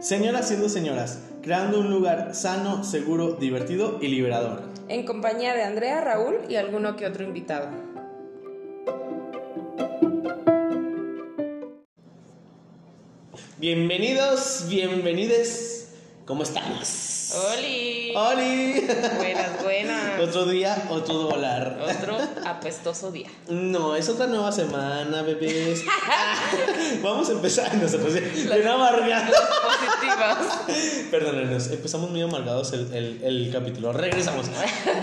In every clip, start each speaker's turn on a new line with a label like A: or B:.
A: Señoras siendo señoras, creando un lugar sano, seguro, divertido y liberador.
B: En compañía de Andrea, Raúl y alguno que otro invitado.
A: Bienvenidos, bienvenides. ¿Cómo estamos?
B: ¡Holi!
A: ¡Holi!
B: Buenas, buenas.
A: Otro día, otro dólar.
B: Otro apestoso día.
A: No, es otra nueva semana, bebés. Vamos a empezar. No se puede bien amargados.
B: Positivas.
A: Perdónenos, empezamos muy amargados el, el, el capítulo. Regresamos.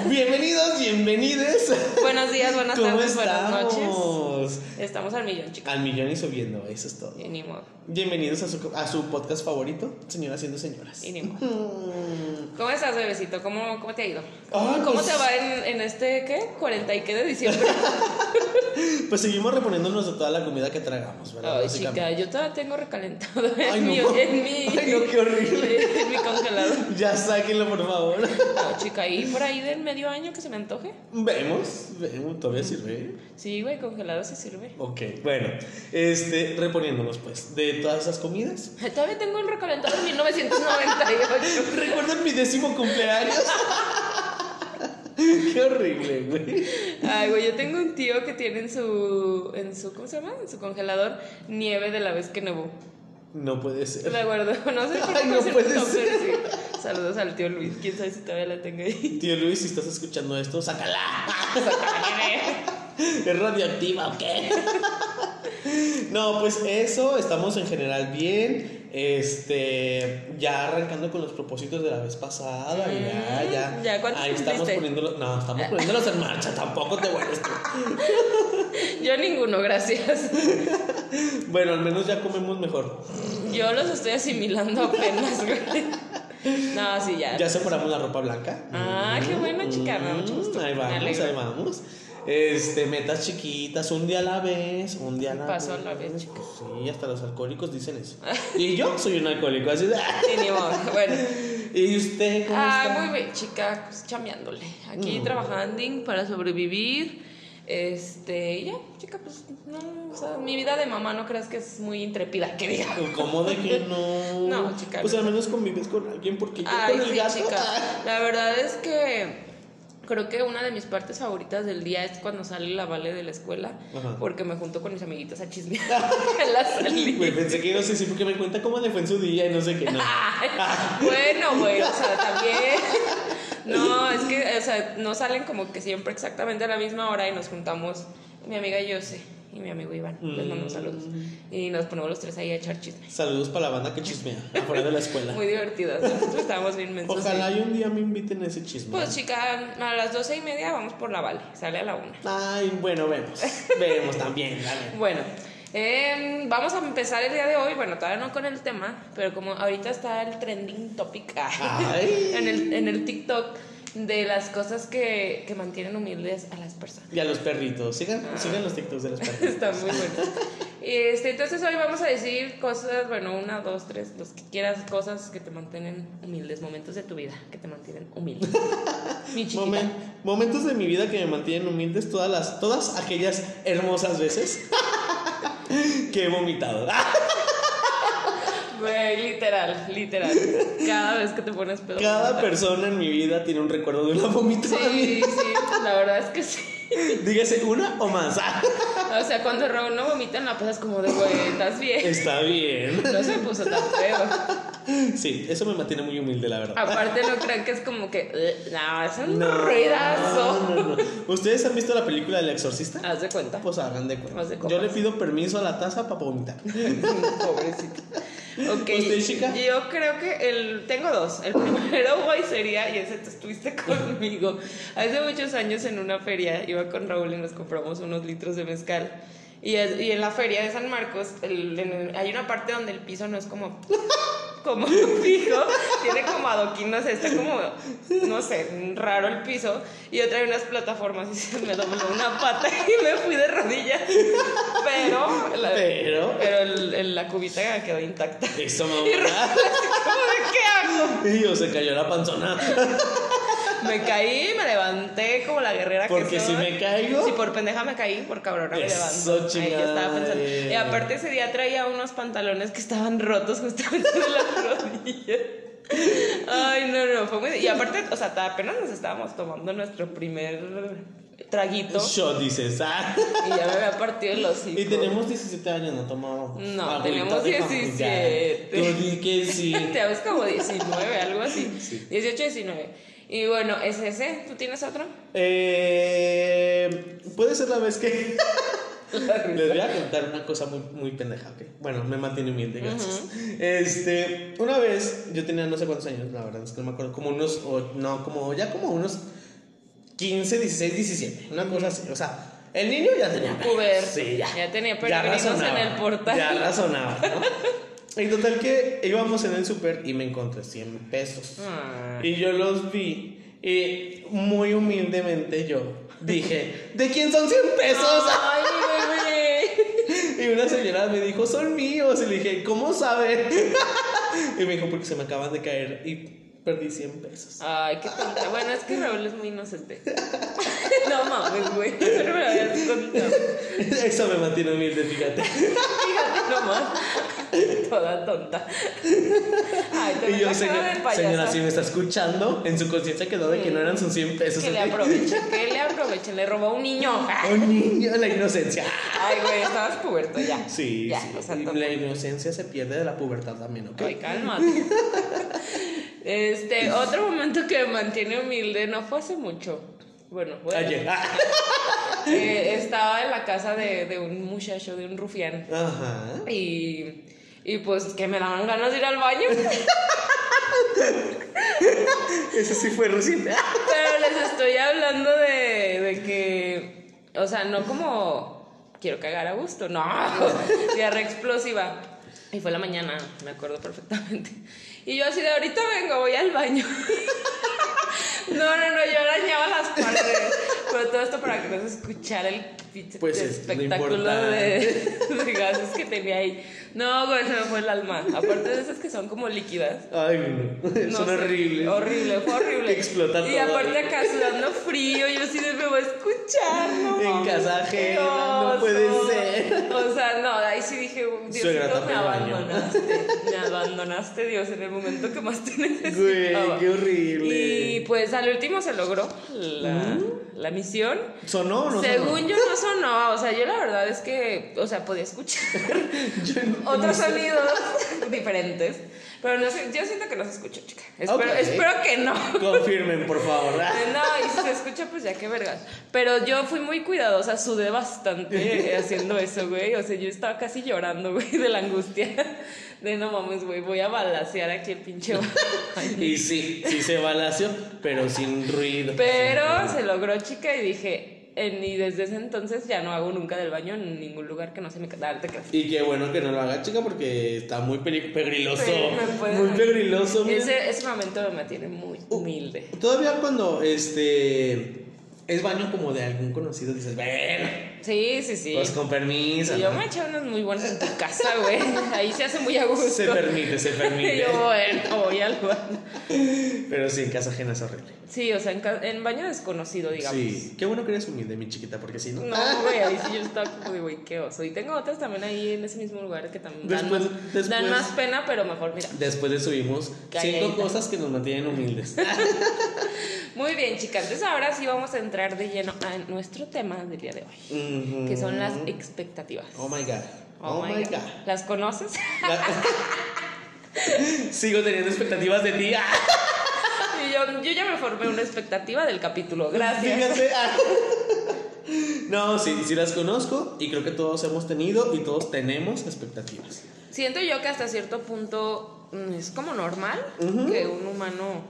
A: Bienvenidos, bienvenides.
B: Buenos días, buenas
A: ¿Cómo
B: tardes, buenas noches.
A: Estamos?
B: Estamos al millón, chicos.
A: Al millón y subiendo, eso es todo.
B: Y ni modo.
A: Bienvenidos a su, a su podcast favorito, Señoras siendo señoras.
B: Y ni modo.
A: Mm.
B: ¿Cómo estás, bebecito? ¿Cómo, cómo te ha ido? ¿Cómo
A: pues-
B: te va en, en este, qué? ¿40 y qué de diciembre?
A: Pues seguimos reponiéndonos de toda la comida que tragamos, ¿verdad?
B: Ay, chica, yo todavía tengo recalentado en,
A: Ay,
B: mi,
A: no.
B: en mi...
A: Ay, no, qué horrible.
B: En mi congelador.
A: Ya sáquenlo, por favor.
B: No, chica, ¿y por ahí del medio año que se me antoje?
A: Vemos, vemos, todavía sirve.
B: Sí, güey, congelado sí sirve.
A: Ok, bueno, este, reponiéndonos pues de todas esas comidas.
B: Todavía tengo un recalentado en 1998.
A: ¿Recuerdan mi décimo cumpleaños? Qué horrible, güey.
B: Ay, güey, yo tengo un tío que tiene en su, en su, ¿cómo se llama? En su congelador nieve de la vez que nevó.
A: No puede ser.
B: La guardo, no sé por
A: Ay,
B: qué
A: no
B: se
A: puede ser.
B: sí. Saludos al tío Luis, quién sabe si todavía la tengo ahí.
A: Tío Luis, si estás escuchando esto, sácala.
B: Saca la nieve.
A: ¿Es radioactiva o qué? No, pues eso, estamos en general bien. Este, ya arrancando con los propósitos de la vez pasada, ya,
B: Mm,
A: ya.
B: ¿ya cuántos
A: Ahí estamos
B: cumpliste?
A: poniéndolos, no, estamos poniéndolos en marcha, tampoco te vuelves tú.
B: Yo ninguno, gracias.
A: Bueno, al menos ya comemos mejor.
B: Yo los estoy asimilando apenas, güey. No, sí, ya.
A: Ya separamos la ropa blanca.
B: Ah, qué bueno, chica, me da mucho gusto.
A: Ahí
B: Me
A: vamos, ahí vamos. Este, metas chiquitas, un día a la vez, un día a la
B: Paso a
A: vez.
B: la vez, chica.
A: Sí, hasta los alcohólicos dicen eso. Y yo soy un alcohólico, así de.
B: Sí, ni modo. Bueno.
A: ¿Y usted cómo
B: Ah,
A: está?
B: muy bien, chica, pues chambeándole. Aquí
A: Mm.
B: trabajando para sobrevivir. Este, ya, chica, pues no, o sea, mi vida de mamá no creas que es muy intrépida, que diga.
A: ¿Cómo de que no?
B: No, chica,
A: Pues
B: no.
A: al menos convives con alguien porque yo
B: Ay,
A: con el
B: sí,
A: gato.
B: chica. La verdad es que creo que una de mis partes favoritas del día es cuando sale la vale de la escuela,
A: Ajá.
B: porque me junto con mis amiguitas a chismear en la salida.
A: Güey, pensé que no sé si porque me cuenta cómo le fue en su día y no sé qué, no.
B: Bueno, güey, o sea, también. No, es que, o sea, no salen como que siempre exactamente a la misma hora y nos juntamos, mi amiga Yose y mi amigo Iván, les mando saludos. Y nos ponemos los tres ahí a echar chisme.
A: Saludos para la banda que chismea afuera de la escuela.
B: Muy divertidas, nosotros estábamos bien mensos.
A: Ojalá y un día me inviten a ese chisme.
B: Pues chica, a las doce y media vamos por la Vale, sale a la una.
A: Ay, bueno, vemos. Vemos también, dale.
B: Bueno, em, vamos a empezar el día de hoy, bueno, todavía no con el tema, pero como ahorita está el trending topic en, el, en el TikTok de las cosas que, que mantienen humildes a las personas.
A: Y a los perritos. Sigan, sigan los TikToks de los perritos.
B: Está muy bueno. Este, entonces hoy vamos a decir cosas, bueno, una, dos, tres, los que quieras, cosas que te mantienen humildes, momentos de tu vida que te mantienen humilde. Mi
A: momentos de mi vida que me mantienen humildes, todas las, todas aquellas hermosas veces que he vomitado.
B: Güey, literal, literal. Cada vez que te pones pedo.
A: Cada persona en mi vida tiene un recuerdo de una vomitada.
B: Sí, sí, la verdad es que sí.
A: Dígase una o más.
B: O sea, cuando Raúl no vomita en la pesa es como de, güey, ¿estás bien?
A: Está bien.
B: No se puso tan feo.
A: Sí, eso me mantiene muy humilde, la verdad.
B: Aparte no crean que es como que, no, es un
A: No,
B: ruidazo.
A: no, no. ¿Ustedes han visto la película del exorcista?
B: Haz de cuenta.
A: Pues hagan de cuenta.
B: De
A: Yo le pido permiso a la taza para vomitar.
B: Pobrecito. Ok.
A: ¿Usted, chica?
B: Yo creo que el. Tengo dos. El primero, güey, sería, y ese tú estuviste conmigo. Hace muchos años en una feria iba con Raúl y nos compramos unos litros de mezcal. Y, es- y en la feria de San Marcos el- en el- hay una parte donde el piso no es como. Como fijo, tiene como adoquín, no sé, está como, no sé, raro el piso. Y yo traía unas plataformas y se me dobló una pata y me fui de rodillas. Pero, la-
A: Pero-
B: pero el- el- la cubita quedó intacta.
A: Eso,
B: de, ¿qué hago?
A: Y yo se cayó la panzona.
B: Me caí, me levanté como la guerrera
A: Porque
B: que
A: si
B: soy.
A: me caigo.
B: Si por pendeja me caí, por cabrona me levanto. Ahí yo estaba pensando.
A: chingada.
B: Y aparte ese día traía unos pantalones que estaban rotos justamente de las rodillas. Ay, no, no, fue muy... Y aparte, o sea, apenas nos estábamos tomando nuestro primer traguito
A: Shot, dices. Ah.
B: y ya me había partido el hocico.
A: Y tenemos 17 años, no tomábamos.
B: No, tenemos
A: de
B: 17.
A: familiar. Tú di que sí.
B: Te ves como 19, algo así.
A: Sí.
B: 18, 19. Y bueno, es ese. ¿Tú tienes otro?
A: Eh, puede ser la vez que. Les voy a contar una cosa muy, muy pendeja, ¿ok? Bueno, me mantiene humilde, gracias. Este, una vez, yo tenía no sé cuántos años, la verdad, es que no me acuerdo, como unos, o, no, como, ya como unos 15, 16, 17, una cosa así, o sea, el niño ya tenía.
B: Puber.
A: Sí, ya.
B: Ya tenía peregrinos en
A: razonaba,
B: el portal.
A: Ya razonaba, ¿no? Y total que íbamos en el súper y me encontré 100 pesos.
B: Ah.
A: Y yo los vi y muy humildemente yo dije, ¿de quién son 100 pesos?
B: Ay, bebé.
A: Y una señora me dijo, son míos. Y le dije, ¿cómo sabe? Y me dijo, porque se me acaban de caer y perdí 100 pesos.
B: Ay, qué tonta. Bueno, es que Raúl es muy inocente. No mames, güey. Eso no me lo habías contado.
A: Eso me mantiene humilde, fíjate.
B: Fíjate nomás. Toda tonta. Ay, te
A: Y yo, señora,
B: de
A: señora, si me está escuchando, en su conciencia quedó de que no eran sus 100 pesos.
B: Que le aprovechen, que le aprovechen. Le robó a un niño.
A: Un niño, la inocencia.
B: Ay, güey, estabas puberto ya.
A: Sí,
B: Ya,
A: sí.
B: o sea,
A: la inocencia se pierde de la pubertad también, ¿ok?
B: Ay, cálmate. Este, otro momento que me mantiene humilde, no fue hace mucho. Bueno, bueno.
A: Ayer.
B: Eh, estaba en la casa de, de un muchacho, de un rufián.
A: Ajá.
B: Y, y pues que me daban ganas de ir al baño.
A: Eso sí fue reciente.
B: Pero les estoy hablando de, de que, o sea, no como quiero cagar a gusto, no, diarrea explosiva. Y fue la mañana, me acuerdo perfectamente. Y yo así de ahorita vengo, voy al baño. No, no, no, yo arañaba las paredes. Pero todo esto para que no se escuchara el
A: Pues es lo
B: espectáculo de, de gases que tenía ahí. No, güey, se me fue el alma. Aparte de esas que son como líquidas.
A: Ay, no.
B: No
A: Son
B: sé,
A: horribles.
B: Horrible, fue horrible.
A: Que explota
B: Y aparte acá sudando frío, yo sí me voy a escuchar, no
A: En casa ajena, no puede ser.
B: O sea, no, ahí sí dije, Diosito, me abandonaste. Me abandonaste, Dios, en el momento que más te
A: Güey,
B: necesitaba.
A: qué horrible.
B: Y pues al último se logró la, la misión.
A: ¿Sonó o no
B: Según
A: sonó?
B: yo no sonó, o sea, yo la verdad es que, o sea, podía escuchar
A: no-
B: otros sonidos diferentes, pero no sé, yo siento que no se escuchó, chica. Espero, espero que no.
A: Confirmen, por favor.
B: No, y si se escucha, pues ya qué vergas. Pero yo fui muy cuidadosa, sudé bastante haciendo eso, güey. O sea, yo estaba casi llorando, güey, de la angustia. De no mames, güey, voy a balasear aquí el pinche.
A: Y sí, sí se balació, pero sin ruido.
B: Pero se logró, chica, y dije, y desde ese entonces ya no hago nunca del baño en ningún lugar que no se me ah, te creas.
A: Y qué bueno que no lo haga, chica, porque está muy pegriloso. Muy pegriloso.
B: Ese, ese momento me mantiene muy humilde.
A: Todavía cuando este es baño como de algún conocido, dices, bueno,
B: Sí, sí, sí.
A: pues con permiso.
B: Y yo
A: ¿no?
B: me eché unas muy buenas en tu casa, güey. Ahí se hace muy a gusto.
A: Se permite, se permite.
B: yo, bueno, voy al baño.
A: Pero sí, en casa ajena es horrible.
B: Sí, o sea, en, en baño desconocido, digamos.
A: Sí, qué bueno que eres humilde, mi chiquita, porque si no.
B: No, güey, ahí sí yo estaba como de, güey, qué oso. Y tengo otras también ahí en ese mismo lugar que también dan,
A: Después-
B: más,
A: después-
B: dan más pena, pero mejor, mira.
A: Después de subimos cinco
B: Calladita.
A: cosas que nos mantienen humildes.
B: Muy bien, chicas. Entonces ahora sí vamos a entrar de lleno a nuestro tema del día de hoy, que son las expectativas.
A: Oh my god.
B: Oh, my God. ¿Las conoces?
A: La- Sigo teniendo expectativas de ti.
B: Yo, ya me formé una expectativa del capítulo. Gracias.
A: Fíjate. ah. No, sí, sí las conozco y creo que todos hemos tenido y todos tenemos expectativas.
B: Siento yo que hasta cierto punto mm, es como normal que un humano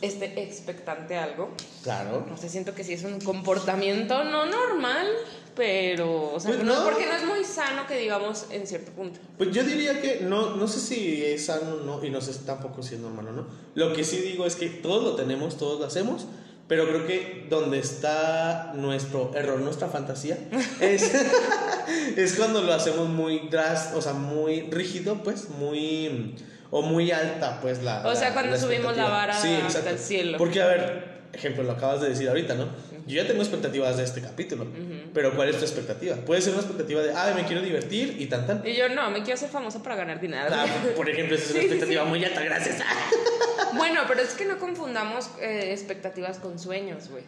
B: esté expectante a algo.
A: Claro.
B: No sé, siento que sí es un comportamiento no normal, pero, o sea,
A: Pues
B: no,
A: no.
B: porque no es muy sano que digamos en cierto punto.
A: Pues yo diría que no, no sé si es sano o no, y no sé tampoco si es normal o no. Lo que sí digo es que todos lo tenemos, todos lo hacemos, pero creo que donde está nuestro error, nuestra fantasía, es, es cuando lo hacemos muy dras, o sea, muy rígido, pues, muy... o muy alta, pues la.
B: O sea,
A: la-
B: cuando
A: la
B: subimos la vara
A: Sí,
B: hasta el cielo.
A: Porque, a ver, ejemplo, lo acabas de decir ahorita, ¿no? Yo ya tengo expectativas de este capítulo, pero ¿cuál es tu expectativa? Puede ser una expectativa de, ah, me quiero divertir y tan tan.
B: Y yo no, me quiero hacer famosa para ganar dinero.
A: Ah, por ejemplo, esa es una
B: Sí,
A: expectativa
B: sí.
A: muy alta, gracias.
B: Bueno, pero es que no confundamos eh, expectativas con sueños, güey.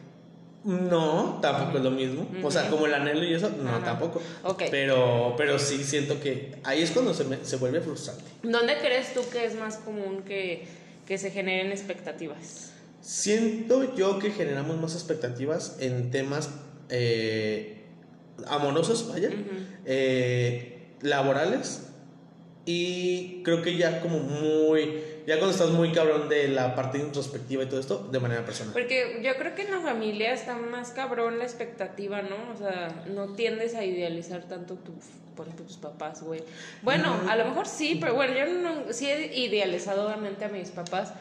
A: No, tampoco es lo mismo. O sea, como el anhelo y eso, no, tampoco.
B: Ok.
A: Pero, pero sí siento que ahí es cuando se, me- se vuelve frustrante.
B: ¿Dónde crees tú que es más común que, que se generen expectativas?
A: Siento yo que generamos más expectativas en temas eh, amorosos, vaya, eh, laborales y creo que ya como muy, ya cuando estás muy cabrón de la parte introspectiva y todo esto, de manera personal.
B: Porque yo creo que en la familia está más cabrón la expectativa, ¿no? O sea, no tiendes a idealizar tanto tu, por ejemplo, tus papás, güey. Bueno, a lo mejor sí, pero bueno, yo no, sí he idealizado obviamente a mis papás,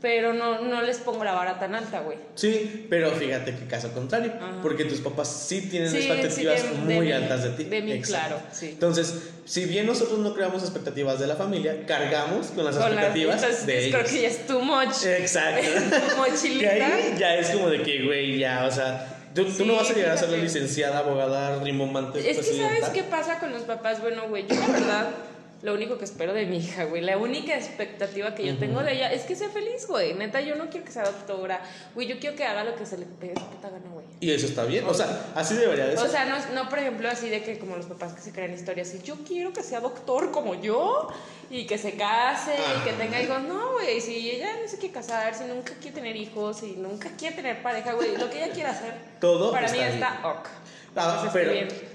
B: pero no, no les pongo la vara tan alta, güey.
A: Sí, pero fíjate que caso contrario,
B: Ajá.
A: porque tus papás sí tienen
B: Sí,
A: expectativas
B: sí, de-
A: muy
B: de
A: altas de ti.
B: de mí,
A: Exacto.
B: claro, sí.
A: Entonces, si bien nosotros no creamos expectativas de la familia, cargamos con las
B: Con las-
A: expectativas
B: entonces,
A: de
B: creo
A: ellos.
B: que ya es too much.
A: Exacto. Que ahí ya es como de que, güey, ya, o sea, tú, no vas a llegar a ser la licenciada, abogada, rimbombante.
B: Es que sabes qué pasa con los papás, bueno, güey, yo la verdad, lo único que espero de mi hija, güey, la única expectativa que yo tengo de ella es que sea feliz, güey. Neta, yo no quiero que sea doctora, güey, yo quiero que haga lo que se le pegue su puta gana, güey.
A: Y eso está bien, o sea, así debería de ser.
B: O sea, no, no, por ejemplo, así de que como los papás que se crean historias, y yo quiero que sea doctor como yo, y que se case, y que tenga hijos. No, güey, si ella no se quiere casar, si nunca quiere tener hijos, y nunca quiere tener pareja, güey, lo que ella quiera hacer,
A: Todo
B: para
A: está
B: mí
A: bien.
B: está ok.
A: Ah, pero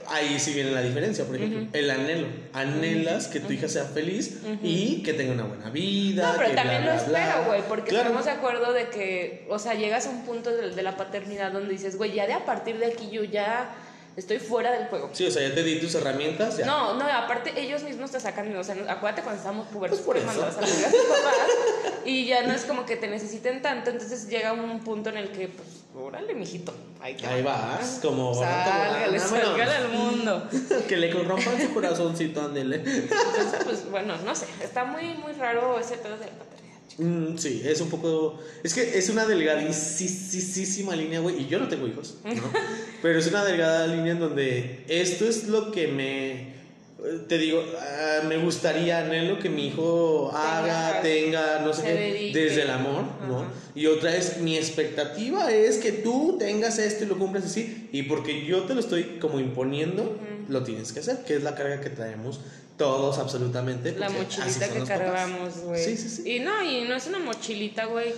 A: ahí sí viene la diferencia, por ejemplo, el anhelo. Anhelas que tu hija sea feliz y que tenga una buena vida.
B: No, pero
A: que
B: también
A: bla,
B: lo espero, güey, porque
A: Claro.
B: estamos de acuerdo de que, o sea, llegas a un punto de, de la paternidad donde dices, güey, ya de a partir de aquí yo ya estoy fuera del juego.
A: Sí, o sea, ya te di tus herramientas. Ya.
B: No, no, aparte ellos mismos te sacan, o sea, acuérdate cuando estábamos pubertos,
A: Pues por eso.
B: tus papás y ya no es como que te necesiten tanto, entonces llega un punto en el que, pues, órale, mijito, ahí te
A: Ahí vas, como.
B: Sálgale, sálgale al mundo.
A: que le corrompan su corazoncito, ándele.
B: Entonces, pues, bueno, no sé, está muy, muy raro ese pedo de la paternidad.
A: Mm, sí, es un poco. Es que es una delgadísima línea, güey. Y yo no tengo hijos, ¿no? Pero es una delgada línea en donde esto es lo que me. Te digo, ah, me gustaría, anhelo que mi hijo haga, tenga, no sé qué, desde el amor, ¿no? Y otra es, mi expectativa es que tú tengas esto y lo cumplas así. Y porque yo te lo estoy como imponiendo, lo tienes que hacer, que es la carga que traemos todos absolutamente.
B: La mochilita que cargamos, güey.
A: Sí, sí, sí.
B: Y no, y no es una mochilita, güey.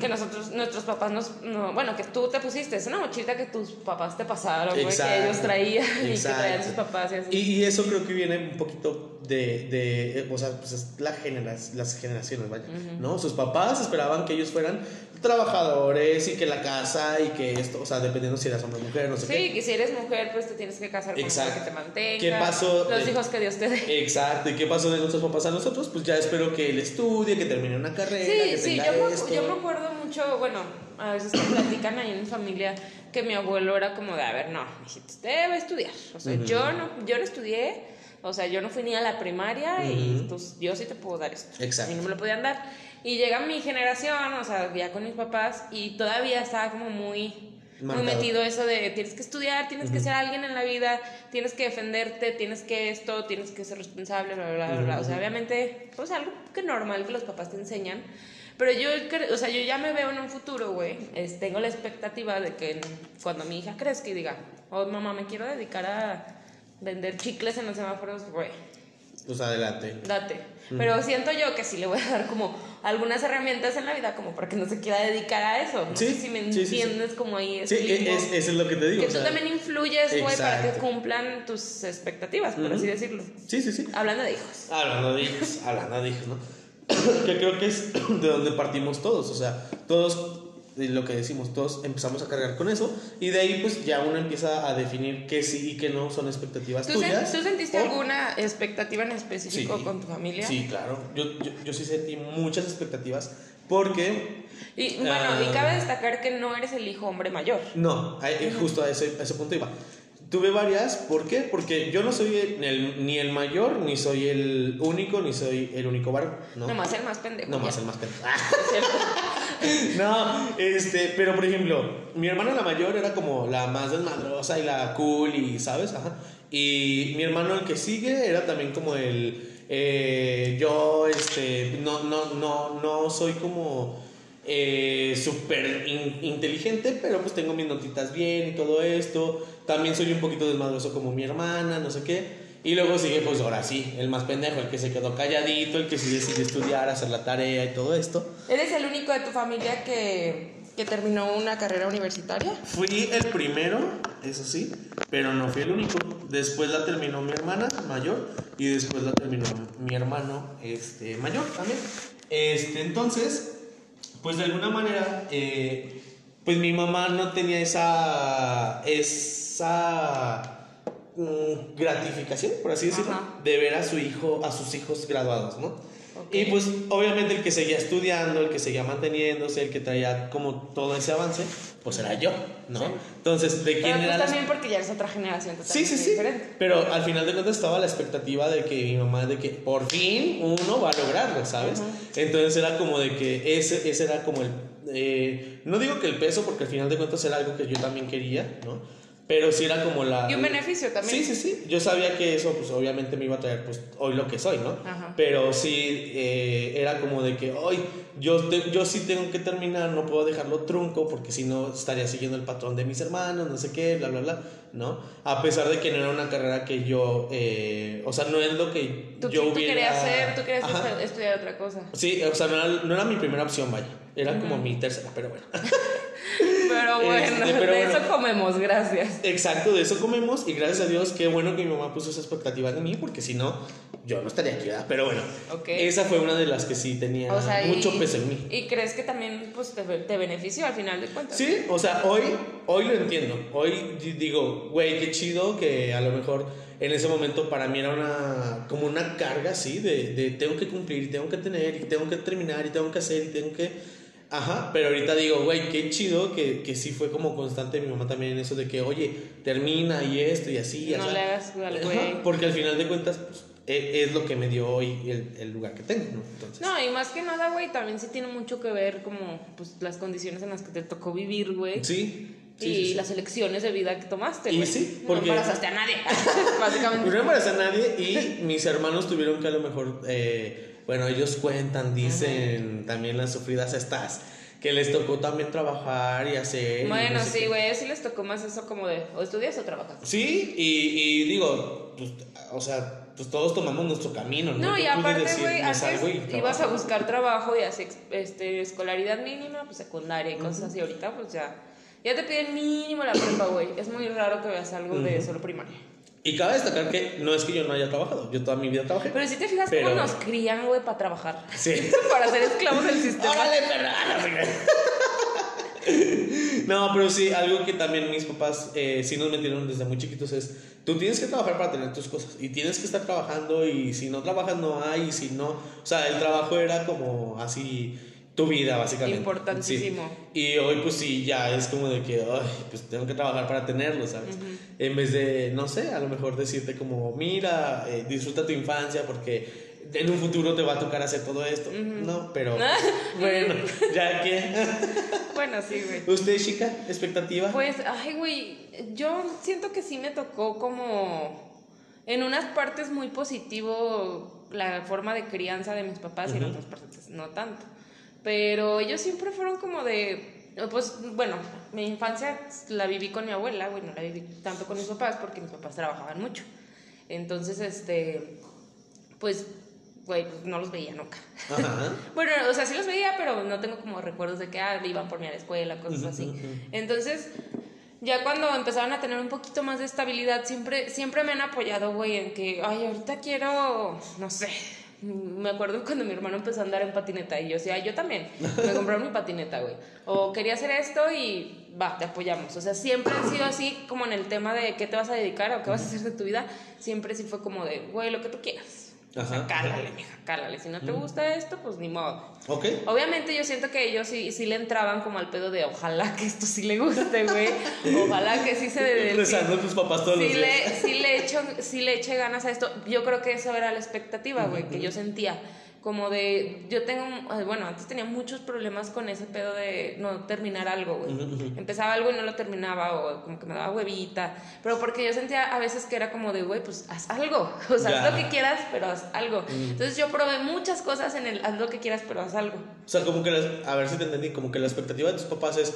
B: Que nosotros, nuestros papás nos. No, bueno, que tú te pusiste. Es una mochilita que tus papás te pasaron. Que ellos traían y que traían sus papás y así.
A: Y, y eso creo que viene un poquito de, de eh, o sea, pues es la genera, las generaciones, vaya, ¿no? Sus papás esperaban que ellos fueran trabajadores y que la casa y que esto, o sea, dependiendo si eras hombre o mujer, no sé
B: Sí, que si eres mujer, pues te tienes que casar con
A: Exacto.
B: hombre que te mantenga.
A: ¿Qué pasó
B: Los
A: de-
B: hijos que Dios te dé.
A: qué. Exacto, ¿y qué pasó de nuestros papás a nosotros? Pues ya espero que él estudie, que termine una carrera,
B: Sí,
A: que
B: sí,
A: tenga
B: yo me,
A: esto.
B: yo me acuerdo mucho, bueno, a veces que platican ahí en mi familia que mi abuelo era como de, a ver, no, mijito, usted va a estudiar. O sea, yo, no, yo no estudié, o sea, yo no fui ni a la primaria y pues, yo sí te puedo dar esto.
A: Exacto.
B: A mí no me lo podían dar. Y llega mi generación, o sea, ya con mis papás, y todavía estaba como muy... Muy metido eso de tienes que estudiar, tienes que ser alguien en la vida, tienes que defenderte, tienes que esto, tienes que ser responsable, bla, bla, bla, bla. O sea, obviamente, pues algo que normal que los papás te enseñan. Pero yo, o sea, yo ya me veo en un futuro, güey. es- tengo la expectativa de que cuando mi hija crezca y diga, oh, mamá, me quiero dedicar a vender chicles en los semáforos, güey,
A: Pues adelante.
B: date. Pero siento yo que sí le voy a dar como algunas herramientas en la vida como para que no se quiera dedicar a eso. No
A: Sí,
B: sé si me
A: sí, sí, sí.
B: entiendes como ahí
A: Sí,
B: ese limbo.
A: es, eso es lo que te digo.
B: Que
A: o
B: tú
A: sea,
B: también influyes, güey, para que cumplan tus expectativas, por así decirlo.
A: Sí, sí, sí.
B: Hablando de hijos.
A: Hablando de hijos, hablando de hijos, ¿no? que creo que es de donde partimos todos, o sea, todos, lo que decimos, todos empezamos a cargar con eso y de ahí pues ya uno empieza a definir qué sí y qué no son expectativas
B: ¿Tú, sen-
A: tuyas.
B: tú sentiste
A: o-
B: alguna expectativa en específico
A: Sí.
B: con tu familia?
A: Sí, claro, yo, yo, yo sí sentí muchas expectativas porque,
B: Y bueno,
A: Ah.
B: y cabe destacar que no eres el hijo hombre mayor.
A: no, eh, justo a ese, a ese punto iba. Tuve varias, ¿por qué? Porque yo no soy el- ni el mayor, ni soy el único, ni soy el único varón, ¿no?
B: Nomás el más pendejo.
A: No más
B: ya.
A: el más pendejo. No, este, pero por ejemplo, mi hermana la mayor era como la más desmadrosa y la cool y, ¿sabes? Ajá. Y mi hermano el que sigue era también como el, eh, yo, este, no, no, no, no soy como eh, súper in- inteligente, pero pues tengo mis notitas bien y todo esto. También soy un poquito desmadroso como mi hermana, no sé qué. Y luego sigue, pues ahora sí, el más pendejo, el que se quedó calladito, el que sí decidió estudiar, hacer la tarea y todo esto.
B: ¿Eres el único de tu familia que, que terminó una carrera universitaria?
A: Fui el primero, eso sí, pero no fui el único. Después la terminó mi hermana mayor y después la terminó mi hermano este, mayor también. Este, entonces, pues de alguna manera, eh, pues mi mamá no tenía esa, esa mm, gratificación, por así decirlo,
B: Ajá.
A: de ver a su hijo, a sus hijos graduados, ¿no? Y pues obviamente el que seguía estudiando, el que seguía manteniéndose, el que traía como todo ese avance, pues era yo, ¿no?
B: Sí.
A: Entonces, ¿de quién
B: Pero
A: era
B: pues
A: la-
B: también porque ya eres otra generación
A: Sí,
B: totalmente
A: sí, sí.
B: diferente.
A: Pero al final de cuentas estaba la expectativa de que mi mamá, de que por fin uno va a lograrlo, ¿sabes? Entonces era como de que ese, ese era como el... eh, no digo que el peso, porque al final de cuentas era algo que yo también quería, ¿no? Pero sí era como la...
B: Y un beneficio también.
A: Sí, sí, sí. Yo sabía que eso, pues obviamente me iba a traer, pues, hoy lo que soy, ¿no?
B: Ajá.
A: Pero sí eh, era como de que, hoy yo, te- yo sí tengo que terminar, no puedo dejarlo trunco, porque si no estaría siguiendo el patrón de mis hermanos, no sé qué, bla, bla, bla, ¿no? A pesar de que no era una carrera que yo, eh, o sea, no es lo que
B: Tú,
A: yo
B: tú
A: hubiera...
B: querías hacer, tú querías
A: Ajá.
B: estu- estudiar otra cosa.
A: Sí, o sea, no era, no era mi primera opción, vaya. Era como mi tercera, pero bueno.
B: Pero bueno,
A: Este, pero
B: de
A: bueno.
B: eso comemos, gracias.
A: Exacto, de eso comemos y gracias a Dios, qué bueno que mi mamá puso esa expectativa de mí, porque si no, yo no estaría aquí, ¿verdad? Pero bueno,
B: Ok.
A: esa fue una de las que sí tenía
B: O sea, y-
A: mucho peso en mí.
B: ¿Y crees que también pues, te, te benefició al final de cuentas?
A: Sí, o sea, hoy, hoy lo entiendo. Hoy di- digo, güey, qué chido que a lo mejor en ese momento para mí era una, como una carga, sí, de, de tengo que cumplir y tengo que tener y tengo que terminar y tengo que hacer y tengo que... Ajá, pero ahorita digo, güey, qué chido que, que sí fue como constante mi mamá también en eso de que, oye, termina y esto y así. y
B: No
A: así.
B: le hagas al güey.
A: porque al final de cuentas pues, e- es, lo que me dio hoy el, el lugar que tengo, ¿no? Entonces,
B: No, y más que nada, güey, también sí tiene mucho que ver como pues las condiciones en las que te tocó vivir, güey.
A: sí. sí,
B: y
A: sí, sí.
B: las elecciones de vida que tomaste,
A: Y sí,
B: No
A: porque-
B: embarazaste a nadie, básicamente.
A: No embaracé a nadie y mis hermanos tuvieron que a lo mejor, eh, bueno, ellos cuentan, dicen también las sufridas estas, que les tocó también trabajar y hacer. y
B: Bueno,
A: no sé
B: sí, güey, sí les tocó más eso como de o estudias o trabajas.
A: Sí, y, y digo, pues, o sea, pues todos tomamos nuestro camino, ¿no?
B: No, y aparte, güey, ibas a buscar trabajo y así, este, escolaridad mínima, pues secundaria y cosas así. Ahorita, pues ya, ya te piden mínimo la prepa, güey. Es muy raro que veas algo de solo primaria.
A: Y cabe destacar que no es que yo no haya trabajado, yo toda mi vida trabajé.
B: Pero si te fijas
A: Pero-
B: cómo nos crían, güey, para trabajar.
A: Sí.
B: para ser esclavos del sistema.
A: ¡Órale, perra! No, pero sí, algo que también mis papás eh, sí nos metieron desde muy chiquitos es, tú tienes que trabajar para tener tus cosas y tienes que estar trabajando y si no trabajas no hay y si no, o sea, el trabajo era como así tu vida básicamente.
B: Importantísimo.
A: Sí. Y hoy pues sí, ya es como de que, ay, pues tengo que trabajar para tenerlo, ¿sabes? En vez de, no sé, a lo mejor decirte como, mira, eh, disfruta tu infancia porque en un futuro te va a tocar hacer todo esto. No, pero bueno, ya que...
B: Bueno, sí, güey.
A: ¿Usted, chica, expectativa?
B: Pues, ay, güey, yo siento que sí me tocó como en unas partes muy positivo la forma de crianza de mis papás y en otras partes no tanto. Pero ellos siempre fueron como de, pues, bueno, mi infancia la viví con mi abuela, güey, no la viví tanto con mis papás porque mis papás trabajaban mucho. Entonces, este, pues, güey, pues, no los veía nunca.
A: Ajá.
B: Bueno, o sea, sí los veía, pero no tengo como recuerdos de que ah, iban por mí a la escuela, cosas así. Entonces, ya cuando empezaron a tener un poquito más de estabilidad, siempre, siempre me han apoyado, güey, en que, ay, ahorita quiero, no sé. Me acuerdo cuando mi hermano empezó a andar en patineta y yo decía, "Ay, yo también, me compraron mi patineta, güey. O quería hacer esto y va, te apoyamos. O sea, siempre han sido así como en el tema de qué te vas a dedicar o qué vas a hacer de tu vida. Siempre sí fue como de, güey, lo que tú quieras. O sea, cálale,
A: ajá.
B: mija, cálale. Si no te gusta esto, pues ni modo.
A: Ok.
B: Obviamente yo siento que ellos sí, sí le entraban como al pedo de ojalá que esto sí le guste, güey. Ojalá que sí se...
A: Rezando a tus papás todos
B: sí
A: los
B: le, sí le echo, sí le eché ganas a esto. Yo creo que eso era la expectativa, güey, que yo sentía. Como de, yo tengo, bueno, antes tenía muchos problemas con ese pedo de no terminar algo, güey. Empezaba algo y no lo terminaba o como que me daba huevita. Pero porque yo sentía a veces que era como de, güey, pues haz algo. O sea,
A: Ya.
B: haz lo que quieras, pero haz algo. Entonces yo probé muchas cosas en el haz lo que quieras, pero haz algo.
A: O sea, como que, las- a ver si te entendí, como que la expectativa de tus papás es,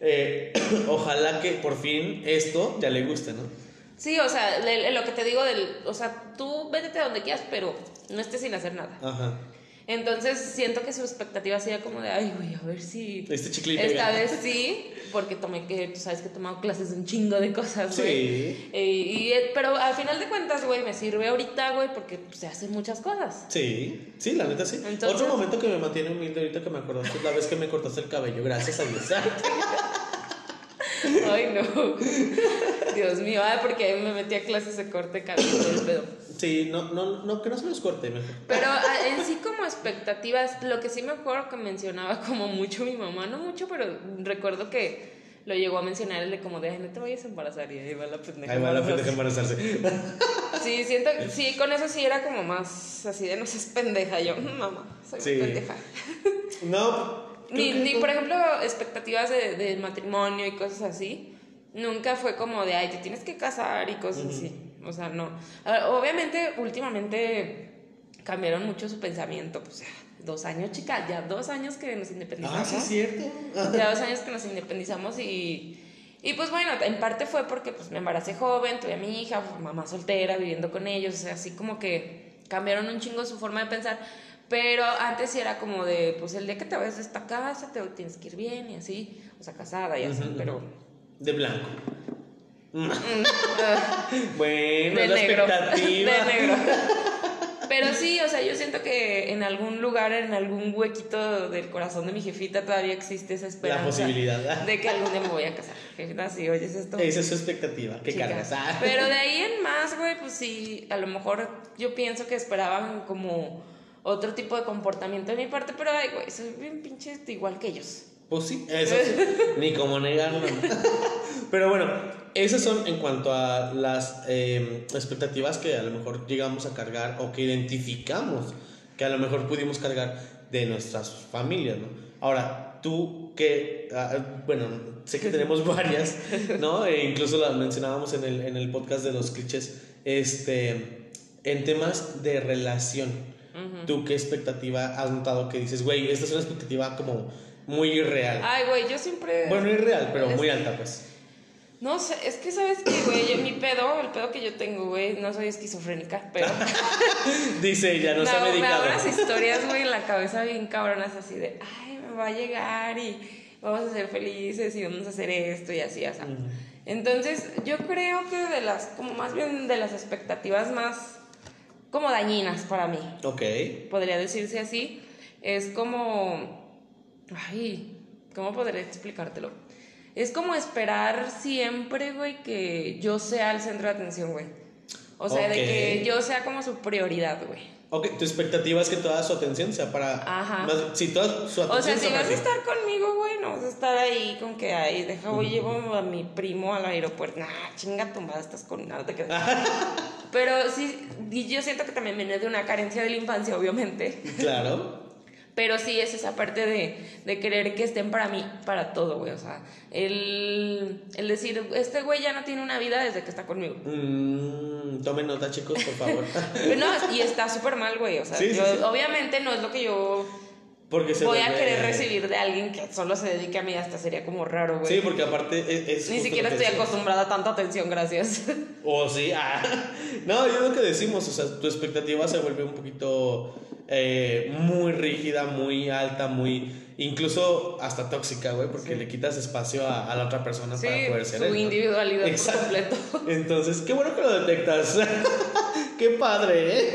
A: eh, ojalá que por fin esto ya le guste, ¿no?
B: Sí, o sea, le- lo que te digo del, o sea, tú vétete a donde quieras, pero no estés sin hacer nada.
A: Ajá.
B: Entonces siento que su expectativa sería como de, ay, güey, a ver si
A: Este chicle
B: esta
A: pega.
B: vez sí, porque tomé que, tú sabes que he tomado clases de un chingo de cosas, güey.
A: Sí.
B: Eh, y, eh, pero al final de cuentas, güey, me sirve ahorita, güey, porque se hacen muchas cosas.
A: Sí, sí, la neta sí.
B: Entonces-
A: Otro momento que me mantiene humilde ahorita que me acordaste es la vez que me cortaste el cabello, gracias a Dios.
B: Ay, no. Dios mío, ay, porque me metí a clases de corte cabello del pedo.
A: Sí, no, no, no, que no se los corte mejor.
B: Pero ah, en sí como expectativas, lo que sí me acuerdo que mencionaba como mucho mi mamá, no mucho, pero recuerdo que lo llegó a mencionar el de como de, "Ay, no te vayas a embarazar y ahí va la pendeja.
A: Ahí va la pendeja a embarazarse.
B: Sí, siento, sí, con eso sí era como más así de no seas pendeja. Yo, "Mm, mamá, soy
A: Sí.
B: pendeja.
A: No.
B: Ni, ni, por ejemplo, expectativas de, de matrimonio y cosas así. Nunca fue como de, ay, te tienes que casar y cosas así. O sea, no. Obviamente, últimamente cambiaron mucho su pensamiento. Pues dos años, chica, ya dos años que nos independizamos.
A: Ah, sí, es cierto.
B: Ya dos años que nos independizamos y, y pues bueno, en parte fue porque pues me embaracé joven, tuve a mi hija, mamá soltera, viviendo con ellos, o sea, así como que cambiaron un chingo su forma de pensar, pero antes sí era como de, pues el día que te vayas de esta casa, te tienes que ir bien y así, o sea, casada y así, pero...
A: De blanco.
B: mm, ah,
A: Bueno,
B: de
A: la
B: negro,
A: expectativa.
B: de negro. Pero sí, o sea, yo siento que en algún lugar, en algún huequito del corazón de mi jefita todavía existe esa esperanza.
A: La posibilidad.
B: de que algún día me voy a casar. Jefita, si oyes esto.
A: Esa es su expectativa. Que cargas.
B: Pero de ahí en más, güey, pues sí, a lo mejor yo pienso que esperaban como otro tipo de comportamiento de mi parte, pero ay, güey, soy bien pinche igual que ellos.
A: Pues sí, eso sí. Ni como negarlo. Pero bueno, esas son en cuanto a las eh, expectativas que a lo mejor llegamos a cargar o que identificamos que a lo mejor pudimos cargar de nuestras familias, ¿no? Ahora, tú que, ah, bueno, sé que tenemos varias, ¿no? E incluso las mencionábamos en el, en el podcast de los clichés, este, en temas de relación. ¿Tú qué expectativa has notado que dices, güey, esta es una expectativa como muy irreal?
B: Ay, güey, yo siempre...
A: Bueno, irreal, pero muy alta, pues.
B: No sé, es que sabes que, güey, mi pedo, el pedo que yo tengo, güey, no soy esquizofrénica, pero...
A: Dice ella, no, se ha
B: me
A: medicado.
B: hago unas historias, güey, en la cabeza bien cabronas, así de, ay, me va a llegar y vamos a ser felices y vamos a hacer esto y así, o sea. Entonces, yo creo que de las, como más bien de las expectativas más, como dañinas para mí,
A: Ok.
B: podría decirse así, es como, ay, ¿cómo podría explicártelo? Es como esperar siempre, güey, que yo sea el centro de atención, güey. O sea, de que yo sea como su prioridad, güey.
A: Ok, tu expectativa es que toda su atención sea para.
B: Ajá.
A: más- si toda su atención
B: O sea, si vas a estar conmigo, güey, no vas a estar ahí con que, ay, deja, voy, llevo a mi primo al aeropuerto. Nah, chinga tu madre, estás con nada, te quedas. Pero sí, y yo siento que también viene de una carencia de la infancia, obviamente.
A: Claro.
B: Pero sí es esa parte de, de querer que estén para mí, para todo, güey. O sea, el, el decir, este güey ya no tiene una vida desde que está conmigo.
A: Mm, tomen nota, chicos, por favor.
B: No, y está súper mal, güey. O sea,
A: Sí,
B: yo-
A: sí.
B: obviamente no es lo que yo
A: Porque se
B: voy a querer recibir de alguien que solo se dedique a mí. Hasta sería como raro, güey.
A: Sí, porque aparte es. es
B: Ni siquiera estoy acostumbrada a tanta atención, gracias.
A: O sí, ah. No, yo lo que decimos, o sea, tu expectativa se vuelve un poquito eh, muy rígida, muy alta, muy. Incluso hasta tóxica, güey, porque le quitas espacio a, a la otra persona
B: Sí,
A: para poder ser
B: su
A: él, ¿no?
B: individualidad
A: Exacto.
B: por completo.
A: Entonces, qué bueno que lo detectas. qué padre, ¿eh?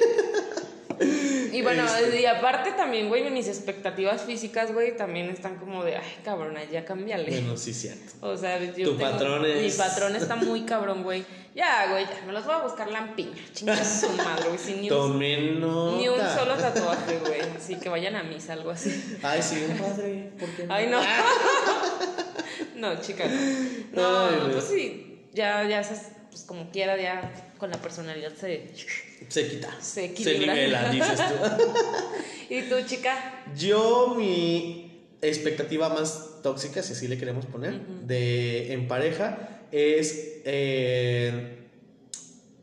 B: Y bueno,
A: Este,
B: y aparte también, güey, mis expectativas físicas, güey, también están como de, ay, cabrona, ya cámbiale.
A: Bueno, sí, cierto.
B: O sea, yo
A: Tu
B: tengo-
A: patrón es-
B: Mi patrón está muy cabrón, güey. Ya, güey, ya, me los voy a buscar lampiña. Chinga su madre, güey, sin ni un, ni solo tatuaje, güey. Así que vayan a misa, algo así.
A: Ay, sí, un padre. ¿Por qué no?
B: Ay, no. no, chica, no. No, pues sí, ya, ya, esas, pues como quiera, ya con la personalidad se...
A: Se quita.
B: Se equilibra.
A: nivela, dices tú.
B: ¿Y tú, chica?
A: Yo, mi expectativa más tóxica, si así le queremos poner, de en pareja, es. eh,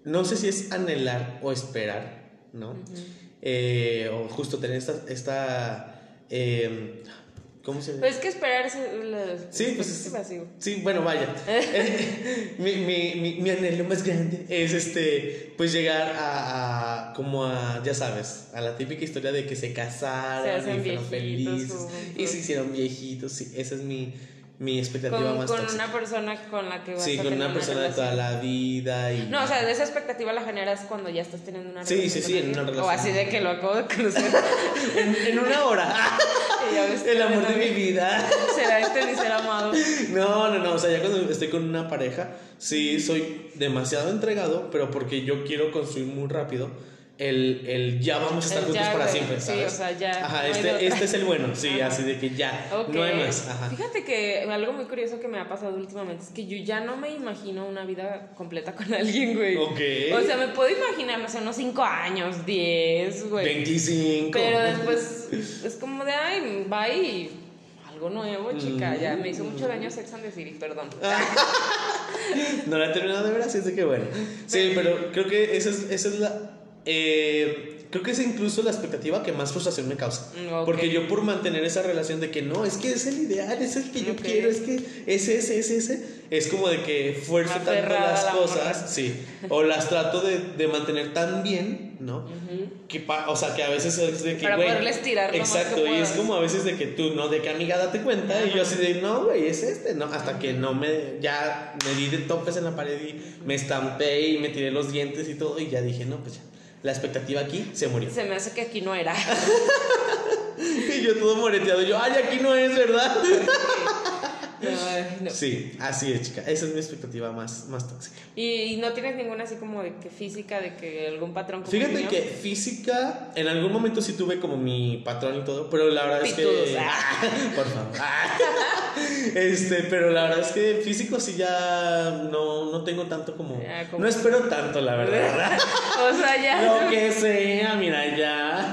A: no sé si es anhelar o esperar, ¿no? Eh, o justo tener esta. esta eh, ¿Cómo se
B: Pues es que esperar es... la-
A: Sí, pues
B: es
A: es-. Sí, bueno, vaya. Mi, mi, mi, mi anhelo más grande es este, pues llegar a, a- como a, ya sabes, a la típica historia de que se casaron y fueron
B: viejitos
A: felices
B: juntos.
A: y se hicieron viejitos. Sí, esa es mi, mi expectativa
B: Con,
A: más
B: con
A: tóxica.
B: una persona con la que vas
A: Sí,
B: a
A: con
B: tener
A: una persona de
B: relación.
A: toda la vida y...
B: No, o sea, de esa expectativa la generas cuando ya estás teniendo una
A: Sí,
B: relación.
A: sí, sí, en una
B: alguien. O
A: relación.
B: así de que lo acabo de conocer.
A: en, en una hora. El amor de mi vida.
B: Será este ni ser amado.
A: No, no, no, o sea, ya cuando estoy con una pareja, sí soy demasiado entregado, pero porque yo quiero construir muy rápido el, el ya vamos a estar
B: El
A: juntos
B: ya,
A: para siempre,
B: Sí,
A: ¿sabes?
B: o sea, ya,
A: Ajá,
B: no
A: este, este es el bueno, sí,
B: Ajá.
A: así de que ya,
B: Ok.
A: no hay más, ajá.
B: Fíjate que algo muy curioso que me ha pasado últimamente es que yo ya no me imagino una vida completa con alguien, güey.
A: Ok.
B: O sea, me puedo imaginar, no sé, unos 5 años, 10, güey.
A: 25.
B: Pero después es como de, ay, va y algo nuevo, chica. Ya me hizo mucho daño Sex and the City, perdón.
A: No la he terminado de ver, así es de que bueno. Sí, pero creo que esa es, esa es la. Eh, creo que es incluso la expectativa que más frustración me causa.
B: Mm.
A: Porque yo, por mantener esa relación de que no, es que es el ideal, es el que yo quiero, es que es ese, es ese, es como de que fuerzo tanto
B: Aferrada
A: las
B: a la
A: cosas,
B: morra.
A: sí, o las trato de, de mantener tan bien, ¿no? que pa- o sea, que a veces es de que,
B: Para poderles tirar
A: Exacto, y es como a veces de que tú, ¿no? De que amiga, date cuenta, y yo así de, no, güey, es este, ¿no? Hasta que no me, ya me di de topes en la pared y me estampé y me tiré los dientes y todo, y ya dije, no, pues ya, la expectativa aquí se murió.
B: Se me hace que aquí no era.
A: Y yo todo moreteado, yo, ay, aquí no es, ¿verdad?
B: Ay, no.
A: Sí, así es, chica, esa es mi expectativa más, más tóxica.
B: Y, no tienes ninguna así como de que física, de que algún patrón como
A: Fíjate que física, en algún momento sí tuve como mi patrón y todo, pero la verdad es que.
B: ah.
A: Por favor. Ah. Este, pero la verdad es que físico sí ya no, no tengo tanto como.
B: Ya, como-
A: No espero tanto, la verdad.
B: o sea, ya.
A: Lo que sea, mira, ya.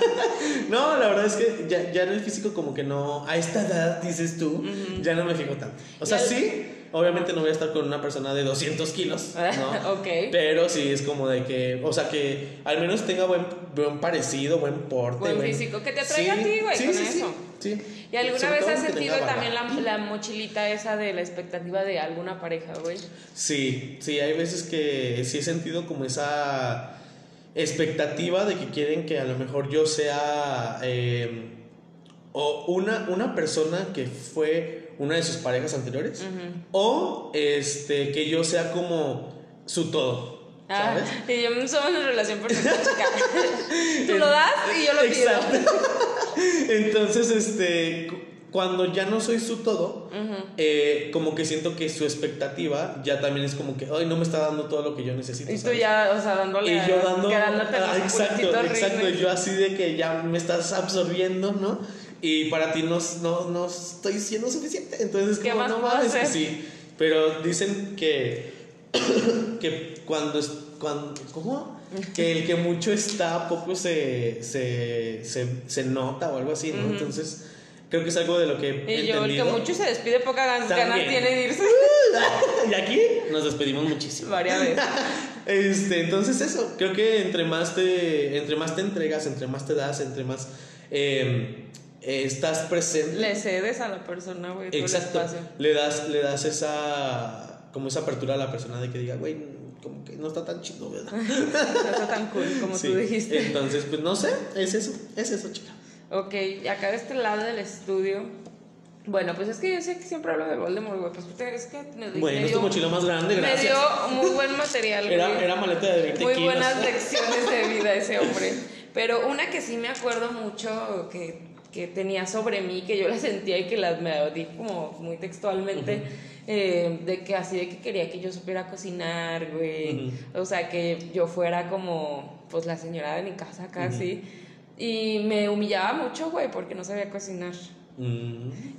A: No, la verdad es que ya, ya en el físico, como que no. A esta edad, dices tú, ya no me fijo tanto. O sea, sí, obviamente no voy a estar con una persona de 200 kilos, ¿no?
B: ok.
A: Pero sí es como de que, o sea, que al menos tenga buen, buen parecido, buen porte.
B: Buen físico, que te atraiga a ti, güey,
A: sí,
B: con
A: sí,
B: eso.
A: Sí, sí.
B: ¿Y alguna
A: Sobre
B: vez has sentido también la mochilita esa de la expectativa de alguna pareja, güey?
A: Sí, sí, hay veces que sí he sentido como esa expectativa de que quieren que a lo mejor yo sea eh, o una, una persona que fue una de sus parejas anteriores o este que yo sea como su todo.
B: Ah,
A: ¿Sabes?
B: y yo somos una relación perfecta, chica. Tú lo das y yo lo pido.
A: Exacto. Entonces, este, cu- cuando ya no soy su todo, eh, como que siento que su expectativa ya también es como que, ay, no me está dando todo lo que yo necesito.
B: Y tú
A: ¿sabes?
B: ya, o sea, dándole.
A: Y yo dando. Ah, exacto, exacto.
B: ritmos.
A: Yo así de que ya me estás absorbiendo, ¿no? Y para ti no, no, no estoy siendo suficiente. Entonces,
B: ¿Qué
A: como
B: más
A: no mames, sí. Pero dicen que. que cuando. es- cuando ¿Cómo? Que el que mucho está, poco se, se, se, se nota o algo así, ¿no? Entonces, creo que es algo de lo que he
B: Y yo, el que mucho se despide, pocas ganas, tiene de irse.
A: y aquí nos despedimos muchísimo.
B: Varias veces.
A: Este, entonces eso, creo que entre más te, entre más te entregas, entre más te das, entre más eh, eh, estás presente,
B: Le cedes a la persona, güey,
A: exacto, le das, le das esa, como esa apertura a la persona de que diga, güey, como que no está tan chido, ¿verdad?
B: No está tan cool como
A: Sí,
B: tú dijiste.
A: Entonces, pues no sé, es eso, es eso, chica.
B: Ok, y acá de este lado del estudio. Bueno, pues es que yo sé que siempre hablo de Voldemort, güey. Pues es que me,
A: Bueno,
B: me
A: es tu mochila más grande,
B: Me
A: gracias.
B: dio muy buen material, güey.
A: Era, era maleta de 20
B: Muy
A: kilos.
B: buenas lecciones de vida ese hombre. Pero una que sí me acuerdo mucho que, que tenía sobre mí, que yo la sentía y que la me di como muy textualmente, eh, de que así de que quería que yo supiera cocinar, güey. O sea, que yo fuera como, pues, la señora de mi casa casi. Y me humillaba mucho, güey, porque no sabía cocinar.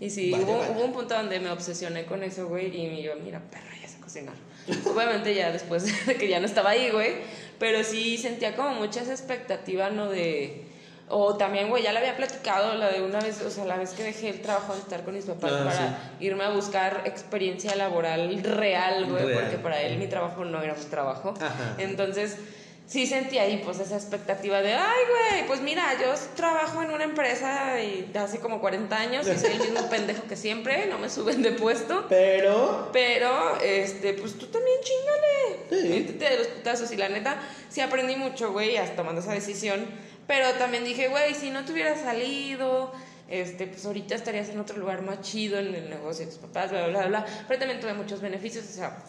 B: Y sí,
A: Vaya,
B: hubo,
A: vaya.
B: hubo un punto donde me obsesioné con eso, güey, y yo, mira, perra, ya sé cocinar. Obviamente ya después de que ya no estaba ahí, güey, pero sí sentía como muchas expectativas, ¿no? De... O también, güey, ya le había platicado la de una vez, o sea, la vez que dejé el trabajo de estar con mis papás
A: Ah,
B: para irme a buscar experiencia laboral real, güey, porque para él mi trabajo no era un trabajo.
A: Ajá.
B: Entonces, sí sentí ahí pues esa expectativa de, ay, güey, pues mira, yo trabajo en una empresa y hace como 40 años y soy el mismo pendejo que siempre, no me suben de puesto.
A: Pero.
B: Pero, este, pues tú también chingale.
A: Sí.
B: Métete de los putazos. Y la neta, sí aprendí mucho, güey, hasta tomando esa decisión. Pero también dije, güey, si no te hubieras salido, este, pues ahorita estarías en otro lugar más chido en el negocio de tus papás, bla, bla, bla. Pero también tuve muchos beneficios, o sea,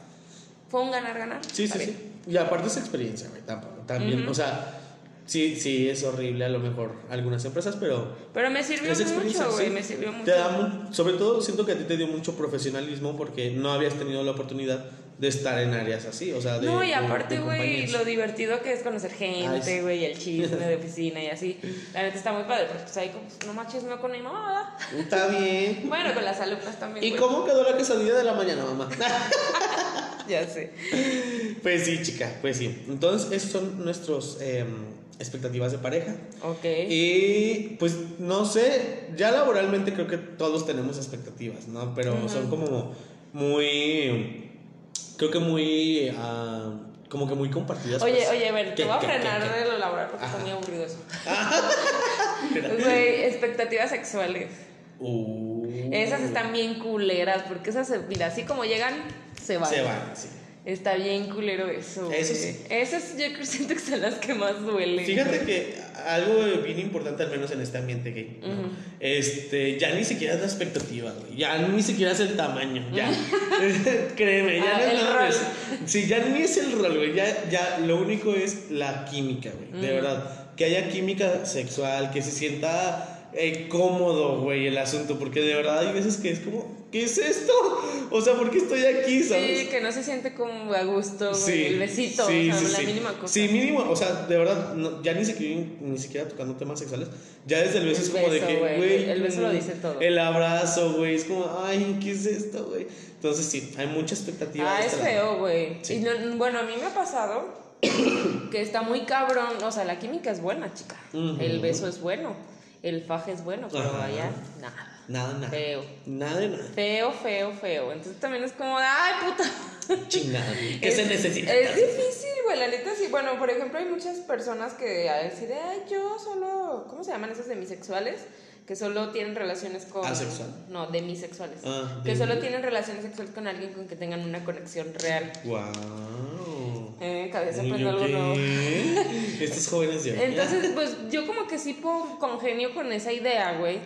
B: fue un ganar-ganar.
A: Sí, sí, sí. Y aparte esa experiencia, güey, tampoco. También, o sea, sí, sí, es horrible a lo mejor algunas empresas, pero.
B: Pero me sirvió mucho, güey,
A: sí,
B: me sirvió mucho.
A: Te da sobre todo siento que a ti te dio mucho profesionalismo porque no habías tenido la oportunidad de estar en áreas así, o sea, de.
B: No, y aparte, güey, lo divertido que es conocer
A: sí.
B: gente, güey, el chisme de oficina y así. La neta está muy padre, porque pues ahí como, no más chismeo con mi mamá, ¿verdad?
A: Está bien.
B: Bueno, con las alumnas también.
A: ¿Y cómo quedó la quesadilla de la mañana, mamá?
B: Ya sé.
A: pues sí, chica, pues sí. Entonces, esas son nuestras expectativas de pareja.
B: Ok.
A: Y pues no sé, ya laboralmente creo que todos tenemos expectativas, ¿no? Pero son como muy, creo que muy, ah, como que muy compartidas.
B: Oye,
A: pues.
B: oye, a ver, te
A: ¿Qué,
B: voy a frenar
A: qué,
B: de lo laboral porque
A: Ajá.
B: está muy aburrido eso.
A: Mira.
B: Güey, expectativas sexuales.
A: Uh,
B: Esas están bien culeras, porque esas, mira, así como llegan, se van.
A: Se van, sí.
B: Está bien culero eso.
A: Eso sí.
B: Esas yo creo siento que son las que más duelen.
A: Fíjate que algo bien importante, al menos en este ambiente gay, ¿no? este, ya ni siquiera es la expectativa, güey. Ya ni siquiera es el tamaño, ya. Créeme, ya
B: Ah,
A: no es
B: el rol.
A: Sí, ya ni es el rol, güey. Ya, ya lo único es la química, güey. De verdad. Que haya química sexual, que se sienta eh, cómodo, güey, el asunto. Porque de verdad hay veces que es como, ¿qué es esto? O sea, ¿por qué estoy aquí, sabes?
B: Sí, que no se siente como a gusto, güey,
A: Sí,
B: el besito,
A: sí,
B: o sea,
A: sí,
B: la mínima cosa.
A: Sí, mínimo, o sea, de verdad, no, ya ni siquiera, ni siquiera tocando temas sexuales, ya desde el beso
B: El
A: es como
B: beso,
A: de que,
B: güey, el beso lo dice todo.
A: El abrazo, güey, es como, ay, ¿qué es esto, güey? Entonces sí, hay mucha expectativa.
B: Ah, es
A: este
B: feo, güey. Y no- bueno, a mí me ha pasado que está muy cabrón. O sea, la química es buena, chica.
A: Ujú.
B: El beso es bueno. El faje es bueno, pero
A: Ajá.
B: allá, nada.
A: Nada, nada.
B: Feo.
A: Nada de nada.
B: Feo, feo, feo. Entonces también es como, ay, puta.
A: Chingada. ¿Qué
B: Es-
A: se necesita?
B: Es difícil, güey, la neta sí. Bueno, por ejemplo, hay muchas personas que a decir, ay, yo solo, ¿cómo se llaman esos demisexuales? Que solo tienen relaciones con...
A: Asexual.
B: No, demisexuales.
A: Ah,
B: que solo tienen relaciones sexuales con alguien con que tengan una conexión real.
A: Wow.
B: Eh, cada vez aprendo algo nuevo.
A: Estos jóvenes de hoy.
B: Entonces, pues yo como que sí po- congenio con esa idea, güey.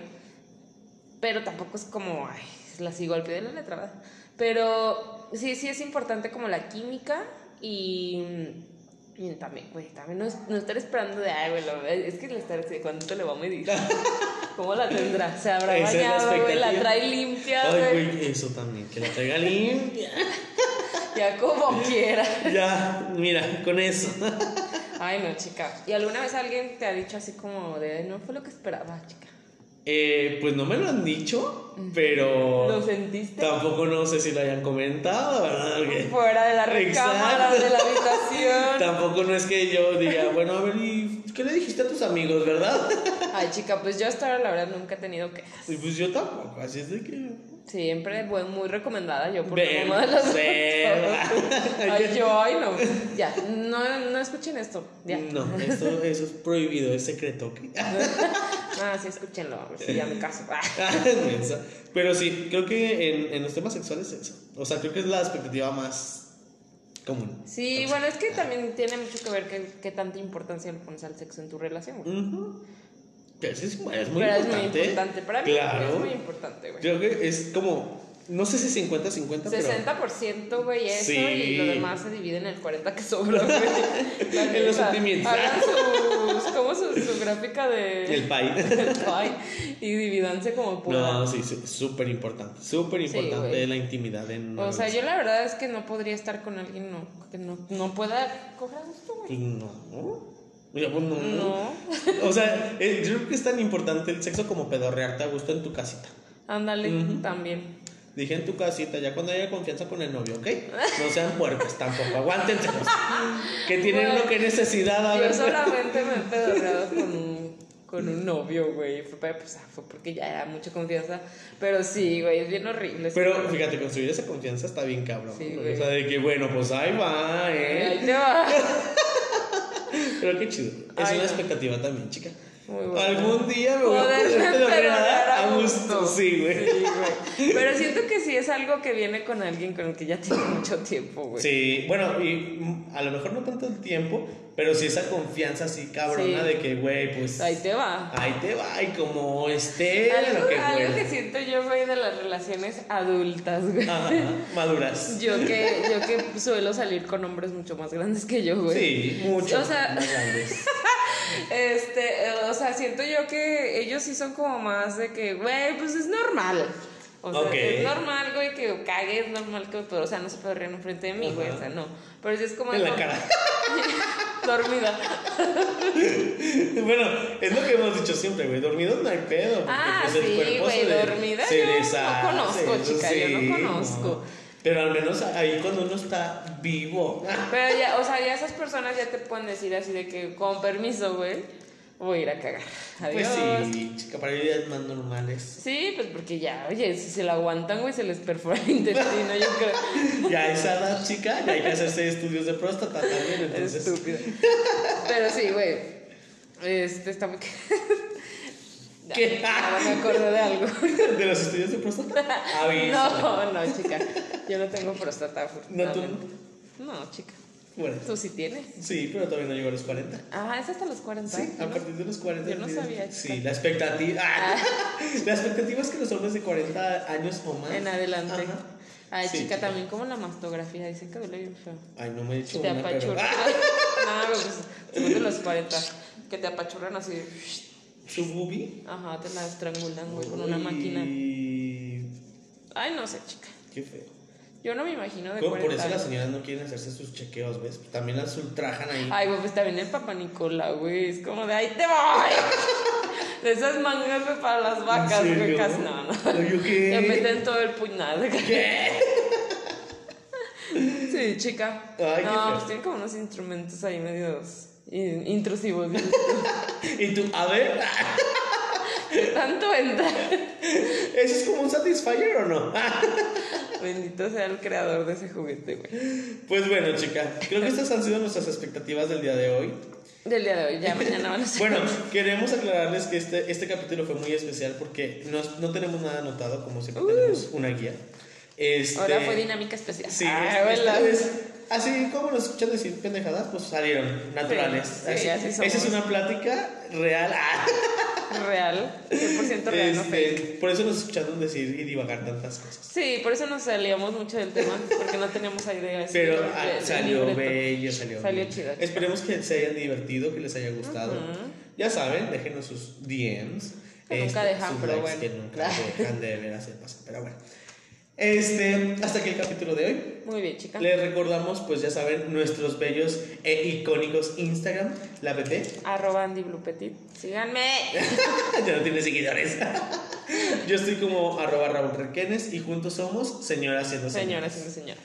B: Pero tampoco es como, ay, la sigo al pie de la letra, ¿verdad? Pero sí, sí es importante como la química y, y también, güey, también no, no estar esperando de, ay, güey, es que le estar ¿cuánto le va a medir? ¿Cómo la tendrá? ¿Se habrá bañado, güey? ¿La trae limpia,
A: Ay,
B: güey,
A: eso también, que la traiga limpia.
B: Ya como quiera.
A: Ya, mira, con eso.
B: Ay, no, chica. ¿Y alguna vez alguien te ha dicho así como de, no fue lo que esperaba, chica?
A: Eh, pues no me lo han dicho, pero
B: ¿Lo sentiste?
A: tampoco no sé si lo hayan comentado, ¿verdad? Porque
B: Fuera de la recámara, de la habitación.
A: tampoco no es que yo diga, bueno, a ver, ¿y qué le dijiste a tus amigos, verdad?
B: Ay, chica, pues yo hasta ahora la verdad nunca he tenido quejas.
A: Y pues yo tampoco, así es de que...
B: Siempre fue muy recomendada yo por uno de los. Ay, yo, ay, no. Ya, no, no escuchen esto. Ya.
A: No, esto, eso es prohibido, es secreto, ¿ok?
B: Ah, sí, escúchenlo. A ver si ya me caso.
A: Pero sí, creo que en, en los temas sexuales es eso. O sea, creo que es la expectativa más común.
B: Sí, bueno, es que también tiene mucho que ver qué, tanta importancia le pones al sexo en tu relación.
A: Ujú. Sí, es, es muy
B: Pero
A: importante.
B: es muy importante. Para mí
A: Claro.
B: es muy importante, güey.
A: Creo que es como No sé si 50-50, pero.
B: 60% güey eso
A: Sí.
B: y lo demás se divide en el 40 que sobra, güey.
A: En los sentimientos.
B: Hagan sus, ¿cómo su, su gráfica de
A: El pay.
B: del pie y dividanse como puedan.
A: No, sí, sí, súper importante. Súper importante
B: güey.
A: la intimidad en
B: O sea, yo la verdad es que no podría estar con alguien no, que no, no pueda coger a gusto, güey.
A: No. Pues no.
B: No.
A: O sea, eh, yo creo que es tan importante el sexo como pedorrearte a gusto en tu casita.
B: Ándale, también.
A: Dije en tu casita, ya cuando haya confianza con el novio, ¿ok? No sean puercos tampoco, aguántenselos. Que tienen uno que necesidad, a ver.
B: Yo solamente me he pedorreado con un, con un novio, güey. Fue, pues, ah, fue porque ya era mucha confianza. Pero sí, güey, es bien horrible.
A: Pero fíjate, construir esa confianza está bien cabrón.
B: Sí,
A: güey.
B: güey.
A: o sea, de que bueno, pues ahí va,
B: Ahí
A: ¿eh?
B: te va.
A: Pero qué chido. Es
B: Ay,
A: una
B: no.
A: expectativa también, chica.
B: Muy bueno.
A: Algún día me voy a poder a gusto. Sí, güey.
B: Sí, güey. Pero siento que sí es algo que viene con alguien con el que ya tiene mucho tiempo, güey.
A: Sí, bueno, y mm, a lo mejor no tanto el tiempo, pero sí esa confianza así cabrona
B: Sí.
A: de que, güey, pues
B: Ahí te va.
A: ahí te va y como esté
B: Algo,
A: lo que
B: algo
A: fuera.
B: que siento yo, güey, de las relaciones adultas, güey.
A: Ajá, maduras.
B: Yo que, yo que suelo salir con hombres mucho más grandes que yo, güey.
A: Sí, mucho.
B: O sea-
A: más grandes.
B: Este, o sea, siento yo que ellos sí son como más de que, güey, pues es normal. O sea, es normal, güey, que cague, es normal que, pero, o sea, no se puede reír enfrente de mí, güey, o sea, no. Pero es como...
A: En la
B: como-
A: cara.
B: Dormida.
A: Bueno, es lo que hemos dicho siempre, güey. Dormidos no hay pedo.
B: Ah,
A: pues,
B: sí, güey, dormida
A: se
B: yo no conozco, chica, yo no conozco.
A: Pero al menos ahí cuando uno está vivo.
B: Pero ya, o sea, ya esas personas ya te pueden decir así de que, con permiso, güey, voy a ir a cagar. Adiós.
A: Pues sí, chica, para días más normales.
B: Sí, pues porque ya, oye, si se la aguantan, güey, se les perfora el intestino, yo creo.
A: Ya a esa edad, chica, ya hay que hacerse estudios de próstata también, entonces.
B: Estúpido. Pero sí, güey. Este está muy.
A: ¿Qué?
B: Ahora me acordé de algo.
A: ¿De los estudios de próstata? Avísame.
B: No, no, chica. Yo no tengo próstata.
A: ¿No tú?
B: No, chica.
A: Bueno,
B: Tú sí tienes.
A: sí, pero todavía no llego a los 40.
B: Ah, es hasta los 40.
A: Sí, a
B: ¿no?
A: partir de los 40.
B: Yo no sabía,
A: Sí,
B: chica.
A: la expectativa. ah, la expectativa es que los hombres de 40 años o más.
B: En adelante.
A: Ajá.
B: Ay,
A: Sí,
B: chica,
A: chica.
B: también como la mastografía, dicen que duele bien feo.
A: Ay, no me he dicho
B: Te
A: una, pero.
B: apachurran.
A: ¡Ah!
B: No, pues después de los 40, que te apachurran así.
A: ¿Su boobie?
B: Ajá, te la estrangulan, güey, con una máquina. Ay, no sé, chica.
A: Qué feo.
B: Yo no me imagino de
A: Como
B: 40
A: Por eso las señoras no quieren hacerse sus chequeos, ¿ves? También las ultrajan ahí.
B: Ay, güey, pues también el papá Nicola, güey. Es como de ahí te voy. De esas mangas, güey, para las vacas,
A: ¿En
B: güey. Casi no, no.
A: ¿qué?
B: Te meten todo el puñal.
A: ¿Qué?
B: Sí, chica.
A: Ay, qué
B: no, pues tienen como unos instrumentos ahí medios intrusivos.
A: Y tú, a ver,
B: tú. ¿Qué tanto entra?
A: ¿eso es como un Satisfyer o no?
B: Bendito sea el creador de ese juguete, güey.
A: Pues bueno, chica, creo que estas han sido nuestras expectativas del día de hoy.
B: Del día de hoy, ya mañana van a ser.
A: Bueno, queremos aclararles que este, este capítulo fue muy especial porque no, no tenemos nada anotado, como siempre tenemos una guía. Este,
B: Ahora fue dinámica especial.
A: Sí,
B: Ah,
A: esta
B: hola.
A: vez, así como nos escuchan decir pendejadas, pues salieron naturales.
B: Sí, sí, así somos.
A: Esa es una plática real. Ah,
B: Real. 100% real, no fake.
A: este, por eso nos escucharon decir y divagar tantas cosas.
B: Sí, por eso nos salíamos mucho del tema, porque no teníamos idea. así
A: Pero
B: de-
A: ah,
B: de- de
A: salió bello, salió
B: Salió chido.
A: Esperemos que se hayan divertido, que les haya gustado. Ya saben, déjenos sus DMs.
B: Que nunca dejan, pero
A: likes
B: bueno.
A: Que nunca dejan de ver hacer pasar. Pero bueno. Este, hasta aquí el capítulo de hoy.
B: Muy bien, chica.
A: Les recordamos, pues ya saben, nuestros bellos e icónicos Instagram, la BP.
B: Arroba Andy Blue Petit. Síganme.
A: ya no tiene seguidores. Yo estoy como arroba Raúl Requenes y juntos somos señoras siendo
B: Señoras y señoras.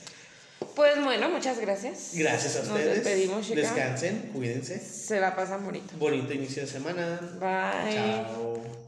B: Pues bueno, muchas gracias.
A: Gracias a
B: Nos
A: ustedes.
B: despedimos, chica.
A: Descansen, cuídense.
B: Se la pasan bonito.
A: Bonito inicio de semana.
B: Bye.
A: Chao.